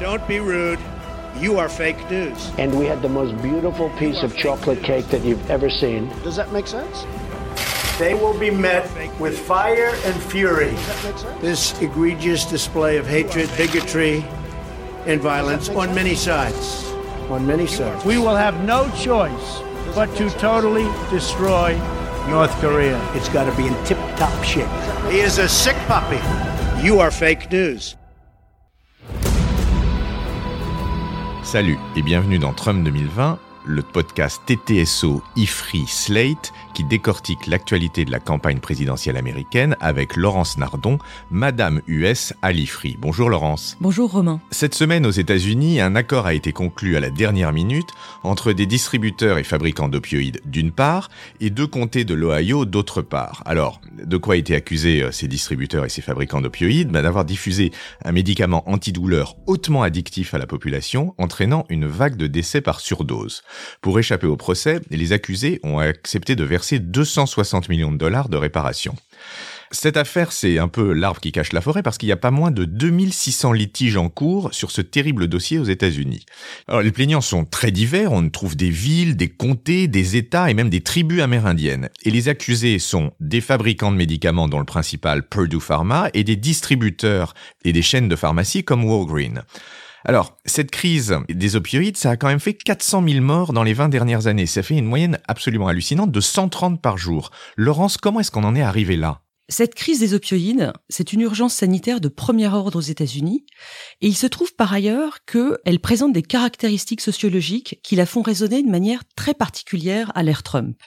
Don't be rude. You are fake news. And we had the most beautiful piece of chocolate cake that you've ever seen. Does that make sense? They will be met with fire and fury. This egregious display of hatred, bigotry, and violence on many sides. On many sides. We will have no choice but to totally destroy North Korea. It's got to be in tip top shape. He is a sick puppy. You are fake news. Salut et bienvenue dans Trump 2020, le podcast TTSO IFRI Slate qui décortique l'actualité de la campagne présidentielle américaine avec Laurence Nardon, Madame US à l'IFRI. Bonjour Laurence. Bonjour Romain. Cette semaine aux États-Unis, un accord a été conclu à la dernière minute entre des distributeurs et fabricants d'opioïdes d'une part et deux comtés de l'Ohio d'autre part. Alors, de quoi étaient accusés euh, ces distributeurs et ces fabricants d'opioïdes? Bah, D'avoir diffusé un médicament antidouleur hautement addictif à la population, entraînant une vague de décès par surdose. Pour échapper au procès, les accusés ont accepté de verser 260 millions de dollars de réparation. Cette affaire, c'est un peu l'arbre qui cache la forêt parce qu'il n'y a pas moins de 2600 litiges en cours sur ce terrible dossier aux États-Unis. Les plaignants sont très divers. On trouve des villes, des comtés, des États et même des tribus amérindiennes. Et les accusés sont des fabricants de médicaments dont le principal Purdue Pharma et des distributeurs et des chaînes de pharmacie comme Walgreens. Alors, cette crise des opioïdes, ça a quand même fait 400 000 morts dans les 20 dernières années. Ça fait une moyenne absolument hallucinante de 130 par jour. Laurence, comment est-ce qu'on en est arrivé là? Cette crise des opioïdes, c'est une urgence sanitaire de premier ordre aux États-Unis, et il se trouve par ailleurs qu'elle présente des caractéristiques sociologiques qui la font résonner de manière très particulière à l'ère Trump.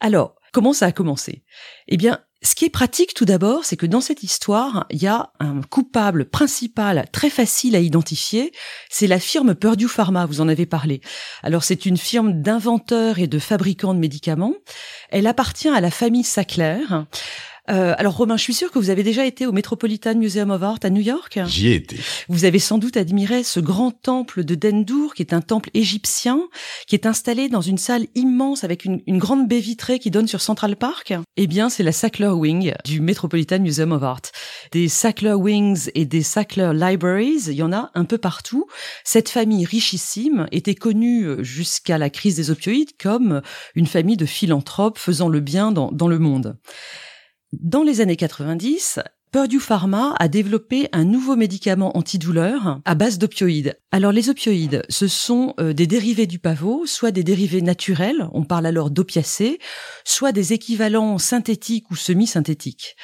Alors, comment ça a commencé? Eh bien, ce qui est pratique tout d'abord, c'est que dans cette histoire, il y a un coupable principal très facile à identifier, c'est la firme Purdue Pharma, vous en avez parlé. Alors c'est une firme d'inventeurs et de fabricants de médicaments. Elle appartient à la famille Sackler. Euh, alors Romain, je suis sûr que vous avez déjà été au Metropolitan Museum of Art à New York. J'y ai été. Vous avez sans doute admiré ce grand temple de Dendour, qui est un temple égyptien, qui est installé dans une salle immense avec une, une grande baie vitrée qui donne sur Central Park. Eh bien, c'est la Sackler Wing du Metropolitan Museum of Art. Des Sackler Wings et des Sackler Libraries, il y en a un peu partout. Cette famille richissime était connue jusqu'à la crise des opioïdes comme une famille de philanthropes faisant le bien dans, dans le monde. Dans les années 90, Purdue Pharma a développé un nouveau médicament antidouleur à base d'opioïdes. Alors les opioïdes, ce sont euh, des dérivés du pavot, soit des dérivés naturels, on parle alors d'opiacés, soit des équivalents synthétiques ou semi-synthétiques.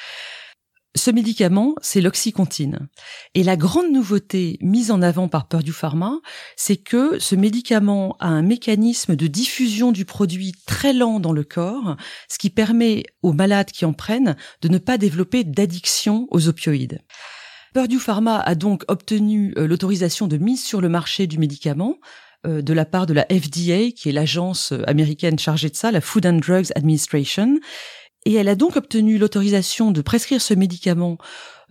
Ce médicament, c'est l'oxycontine. Et la grande nouveauté mise en avant par Purdue Pharma, c'est que ce médicament a un mécanisme de diffusion du produit très lent dans le corps, ce qui permet aux malades qui en prennent de ne pas développer d'addiction aux opioïdes. Purdue Pharma a donc obtenu euh, l'autorisation de mise sur le marché du médicament euh, de la part de la FDA, qui est l'agence euh, américaine chargée de ça, la Food and Drugs Administration, et elle a donc obtenu l'autorisation de prescrire ce médicament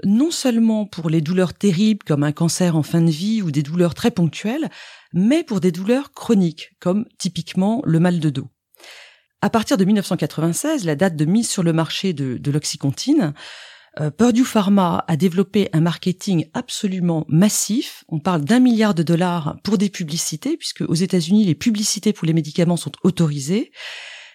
non seulement pour les douleurs terribles comme un cancer en fin de vie ou des douleurs très ponctuelles, mais pour des douleurs chroniques comme typiquement le mal de dos. À partir de 1996, la date de mise sur le marché de, l'oxycontine, euh, Purdue Pharma a développé un marketing absolument massif. On parle d'un milliard de dollars pour des publicités, puisque aux États-Unis, les publicités pour les médicaments sont autorisées.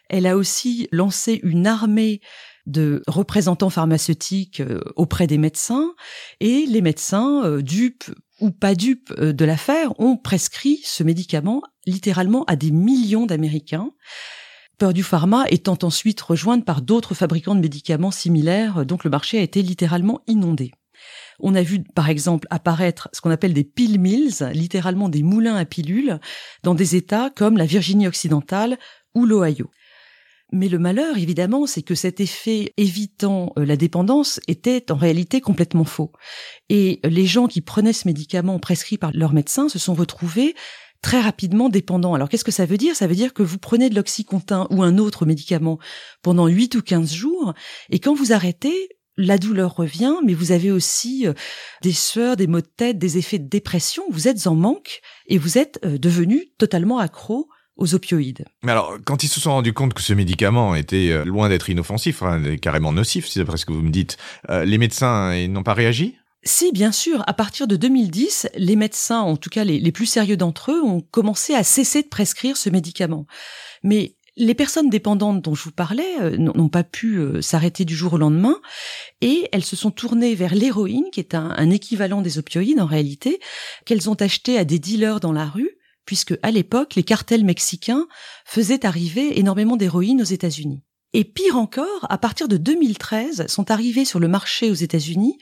Elle a aussi lancé une armée de représentants pharmaceutiques euh, auprès des médecins et les médecins, euh, dupes ou pas dupes euh, de l'affaire, ont prescrit ce médicament littéralement à des millions d'Américains. Purdue Pharma étant ensuite rejointe par d'autres fabricants de médicaments similaires, donc le marché a été littéralement inondé. On a vu par exemple apparaître ce qu'on appelle des pill mills, littéralement des moulins à pilules, dans des États comme la Virginie occidentale ou l'Ohio. Mais le malheur, évidemment, c'est que cet effet évitant euh, la dépendance était en réalité complètement faux. Et les gens qui prenaient ce médicament prescrit par leur médecin se sont retrouvés très rapidement dépendants. Alors qu'est-ce que ça veut dire? Ça veut dire que vous prenez de l'oxycontin ou un autre médicament pendant 8 ou 15 jours, et quand vous arrêtez, la douleur revient, mais vous avez aussi euh, des sueurs, des maux de tête, des effets de dépression, vous êtes en manque et vous êtes euh, devenu totalement accro aux opioïdes. Mais alors, quand ils se sont rendus compte que ce médicament était euh, loin d'être inoffensif, hein, carrément nocif, c'est d'après ce que vous me dites, euh, les médecins n'ont pas réagi? Si, bien sûr, à partir de 2010, les médecins, en tout cas les, les plus sérieux d'entre eux, ont commencé à cesser de prescrire ce médicament. Mais les personnes dépendantes dont je vous parlais euh, n'ont pas pu euh, s'arrêter du jour au lendemain et elles se sont tournées vers l'héroïne, qui est un, équivalent des opioïdes en réalité, qu'elles ont acheté à des dealers dans la rue, puisque à l'époque, les cartels mexicains faisaient arriver énormément d'héroïne aux États-Unis. Et pire encore, à partir de 2013, sont arrivés sur le marché aux États-Unis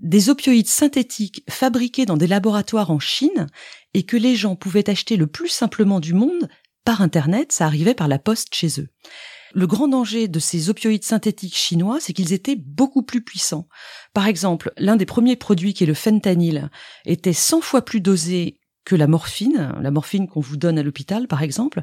des opioïdes synthétiques fabriqués dans des laboratoires en Chine et que les gens pouvaient acheter le plus simplement du monde par Internet, ça arrivait par la poste chez eux. Le grand danger de ces opioïdes synthétiques chinois, c'est qu'ils étaient beaucoup plus puissants. Par exemple, l'un des premiers produits qui est le fentanyl était 100 fois plus dosé que la morphine, la morphine qu'on vous donne à l'hôpital par exemple,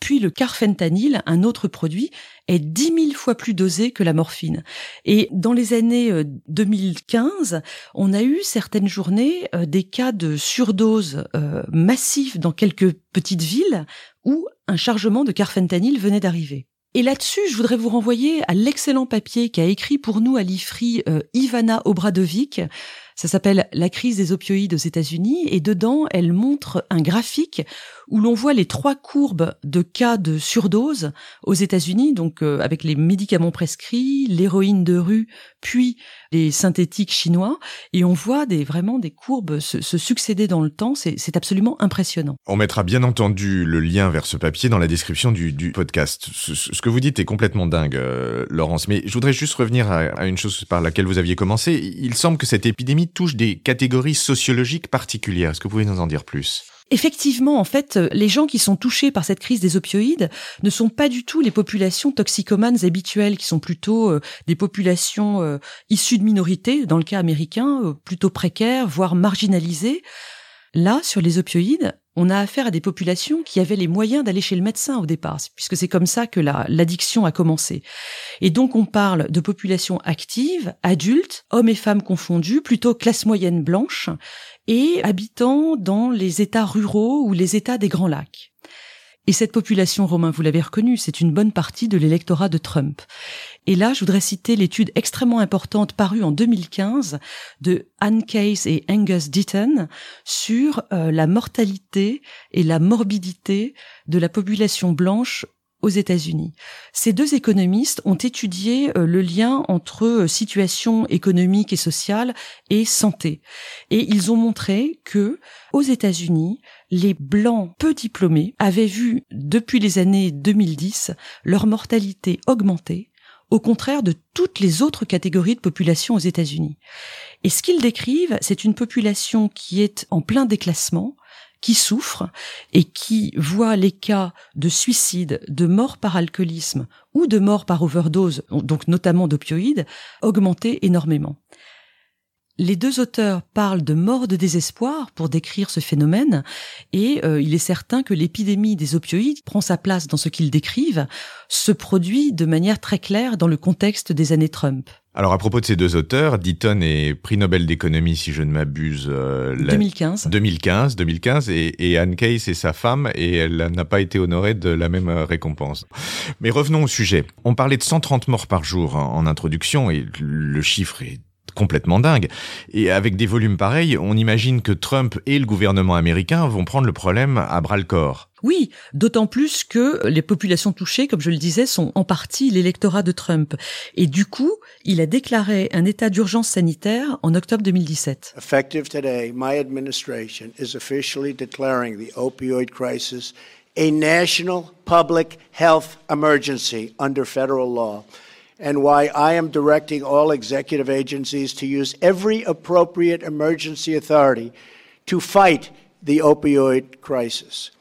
puis le carfentanil, un autre produit, est dix mille fois plus dosé que la morphine. Et dans les années 2015, euh, on a eu certaines journées euh, des cas de surdose euh, massive dans quelques petites villes où un chargement de carfentanil venait d'arriver. Et là-dessus, je voudrais vous renvoyer à l'excellent papier qu'a écrit pour nous à l'IFRI Ivana Obradovic ça s'appelle La crise des opioïdes aux États-Unis et dedans, elle montre un graphique où l'on voit les trois courbes de cas de surdose aux États-Unis, donc euh, avec les médicaments prescrits, l'héroïne de rue, puis les synthétiques chinois, et on voit des vraiment des courbes se, succéder dans le temps. C'est absolument impressionnant. On mettra bien entendu le lien vers ce papier dans la description du, podcast. Ce, que vous dites est complètement dingue, euh, Laurence. Mais je voudrais juste revenir à, à une chose par laquelle vous aviez commencé. Il semble que cette épidémie touche des catégories sociologiques particulières. Est-ce que vous pouvez nous en dire plus? Effectivement, en fait, les gens qui sont touchés par cette crise des opioïdes ne sont pas du tout les populations toxicomanes habituelles, qui sont plutôt euh, des populations euh, issues de minorités, dans le cas américain, euh, plutôt précaires, voire marginalisées. Là, sur les opioïdes, on a affaire à des populations qui avaient les moyens d'aller chez le médecin au départ, puisque c'est comme ça que l'addiction a commencé. Et donc on parle de populations actives, adultes, hommes et femmes confondus, plutôt classe moyenne blanche, et habitant dans les États ruraux ou les États des Grands Lacs. Et cette population, Romain, vous l'avez reconnu, c'est une bonne partie de l'électorat de Trump. Et là, je voudrais citer l'étude extrêmement importante parue en 2015 de Anne Case et Angus Deaton sur euh, la mortalité et la morbidité de la population blanche aux États-Unis. Ces deux économistes ont étudié euh, le lien entre euh, situation économique et sociale et santé. Et ils ont montré que, aux États-Unis, les blancs peu diplômés avaient vu, depuis les années 2010, leur mortalité augmenter, au contraire de toutes les autres catégories de population aux États-Unis. Et ce qu'ils décrivent, c'est une population qui est en plein déclassement, qui souffrent et qui voient les cas de suicide, de mort par alcoolisme ou de mort par overdose, donc notamment d'opioïdes, augmenter énormément. Les deux auteurs parlent de mort de désespoir pour décrire ce phénomène, et euh, il est certain que l'épidémie des opioïdes prend sa place dans ce qu'ils décrivent, se produit de manière très claire dans le contexte des années Trump. Alors à propos de ces deux auteurs, Deaton est prix Nobel d'économie si je ne m'abuse. 2015. 2015, 2015 et, et, Anne Case est sa femme et elle n'a pas été honorée de la même euh, récompense. Mais revenons au sujet. On parlait de 130 morts par jour en introduction et le chiffre est complètement dingue. Et avec des volumes pareils, on imagine que Trump et le gouvernement américain vont prendre le problème à bras le corps. Oui, d'autant plus que les populations touchées, comme je le disais, sont en partie l'électorat de Trump. Et du coup, il a déclaré un état d'urgence sanitaire en octobre 2017. Effective today, my administration is officially declaring the opioid crisis a national public health emergency under federal law. And why I am directing all executive agencies to use every appropriate emergency authority to fight the opioid crisis.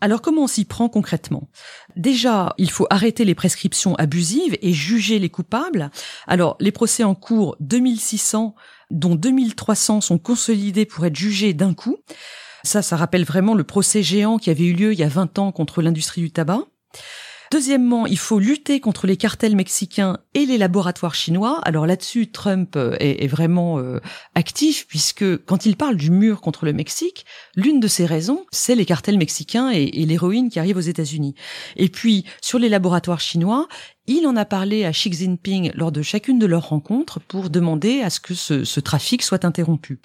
Alors comment on s'y prend concrètement? Déjà, il faut arrêter les prescriptions abusives et juger les coupables. Alors, les procès en cours, 2600, dont 2300 sont consolidés pour être jugés d'un coup. Ça, ça rappelle vraiment le procès géant qui avait eu lieu il y a 20 ans contre l'industrie du tabac. Deuxièmement, il faut lutter contre les cartels mexicains et les laboratoires chinois. Alors là-dessus, Trump euh, est, vraiment euh, actif puisque quand il parle du mur contre le Mexique, l'une de ses raisons, c'est les cartels mexicains et, l'héroïne qui arrive aux États-Unis. Et puis, sur les laboratoires chinois, il en a parlé à Xi Jinping lors de chacune de leurs rencontres pour demander à ce que ce trafic soit interrompu.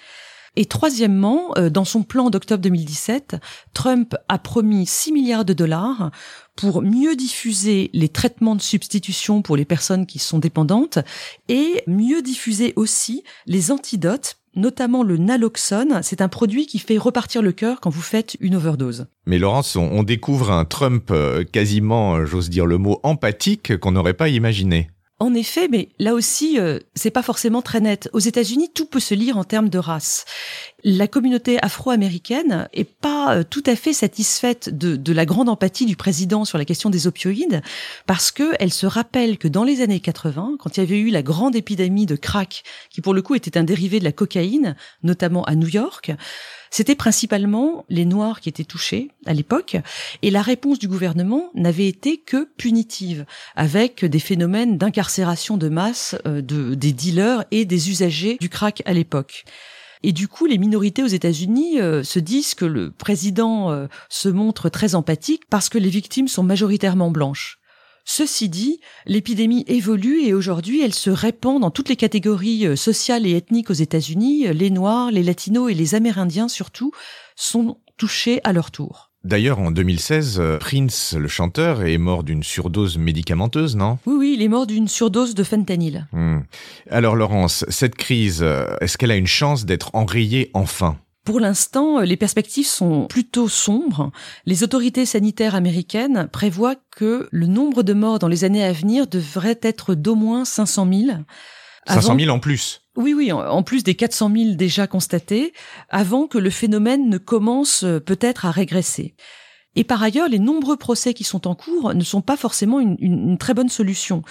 Et troisièmement, euh, dans son plan d'octobre 2017, Trump a promis 6 milliards de dollars pour mieux diffuser les traitements de substitution pour les personnes qui sont dépendantes et mieux diffuser aussi les antidotes notamment le naloxone. C'est un produit qui fait repartir le cœur quand vous faites une overdose. Mais Laurence, on, découvre un Trump euh, quasiment, euh, j'ose dire le mot, empathique qu'on n'aurait pas imaginé. En effet, mais là aussi, euh, c'est pas forcément très net. Aux États-Unis, tout peut se lire en termes de race. La communauté afro-américaine est pas euh, tout à fait satisfaite de, de, la grande empathie du président sur la question des opioïdes, parce que elle se rappelle que dans les années 80, quand il y avait eu la grande épidémie de crack, qui pour le coup était un dérivé de la cocaïne, notamment à New York, c'était principalement les Noirs qui étaient touchés à l'époque, et la réponse du gouvernement n'avait été que punitive, avec des phénomènes d'incarcération de masse euh, de, des dealers et des usagers du crack à l'époque. Et du coup, les minorités aux États-Unis euh, se disent que le président euh, se montre très empathique parce que les victimes sont majoritairement blanches. Ceci dit, l'épidémie évolue et aujourd'hui elle se répand dans toutes les catégories euh, sociales et ethniques aux États-Unis. Les Noirs, les Latinos et les Amérindiens surtout sont touchés à leur tour. D'ailleurs, en 2016, euh, Prince, le chanteur, est mort d'une surdose médicamenteuse, non? Oui, oui, il est mort d'une surdose de fentanyl. Hmm. Alors, Laurence, cette crise, euh, est-ce qu'elle a une chance d'être enrayée enfin? Pour l'instant, les perspectives sont plutôt sombres. Les autorités sanitaires américaines prévoient que le nombre de morts dans les années à venir devrait être d'au moins 500 000. 500 000 en plus Oui, oui, en plus des 400 000 déjà constatés, avant que le phénomène ne commence euh, peut-être à régresser. Et par ailleurs, les nombreux procès qui sont en cours ne sont pas forcément une, une très bonne solution.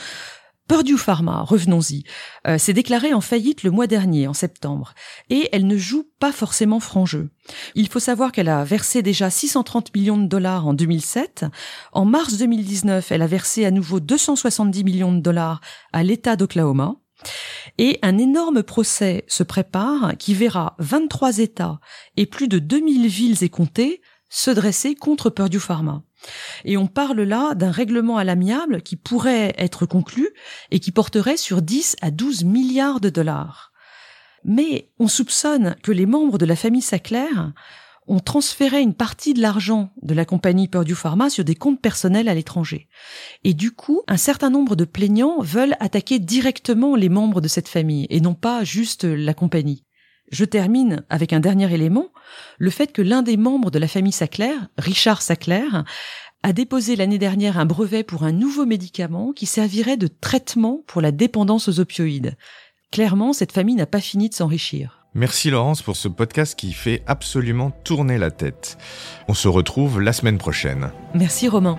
Purdue Pharma, revenons-y, euh, s'est déclarée en faillite le mois dernier, en septembre, et elle ne joue pas forcément franc jeu. Il faut savoir qu'elle a versé déjà 630 millions de dollars en 2007. En mars 2019, elle a versé à nouveau 270 millions de dollars à l'État d'Oklahoma. Et un énorme procès se prépare qui verra 23 États et plus de 2000 villes et comtés se dresser contre Purdue Pharma. Et on parle là d'un règlement à l'amiable qui pourrait être conclu et qui porterait sur 10 à 12 milliards de dollars. Mais on soupçonne que les membres de la famille Sackler ont transféré une partie de l'argent de la compagnie Purdue Pharma sur des comptes personnels à l'étranger. Et du coup, un certain nombre de plaignants veulent attaquer directement les membres de cette famille et non pas juste la compagnie. Je termine avec un dernier élément, le fait que l'un des membres de la famille Sackler, Richard Sackler, a déposé l'année dernière un brevet pour un nouveau médicament qui servirait de traitement pour la dépendance aux opioïdes. Clairement, cette famille n'a pas fini de s'enrichir. Merci Laurence pour ce podcast qui fait absolument tourner la tête. On se retrouve la semaine prochaine. Merci Romain.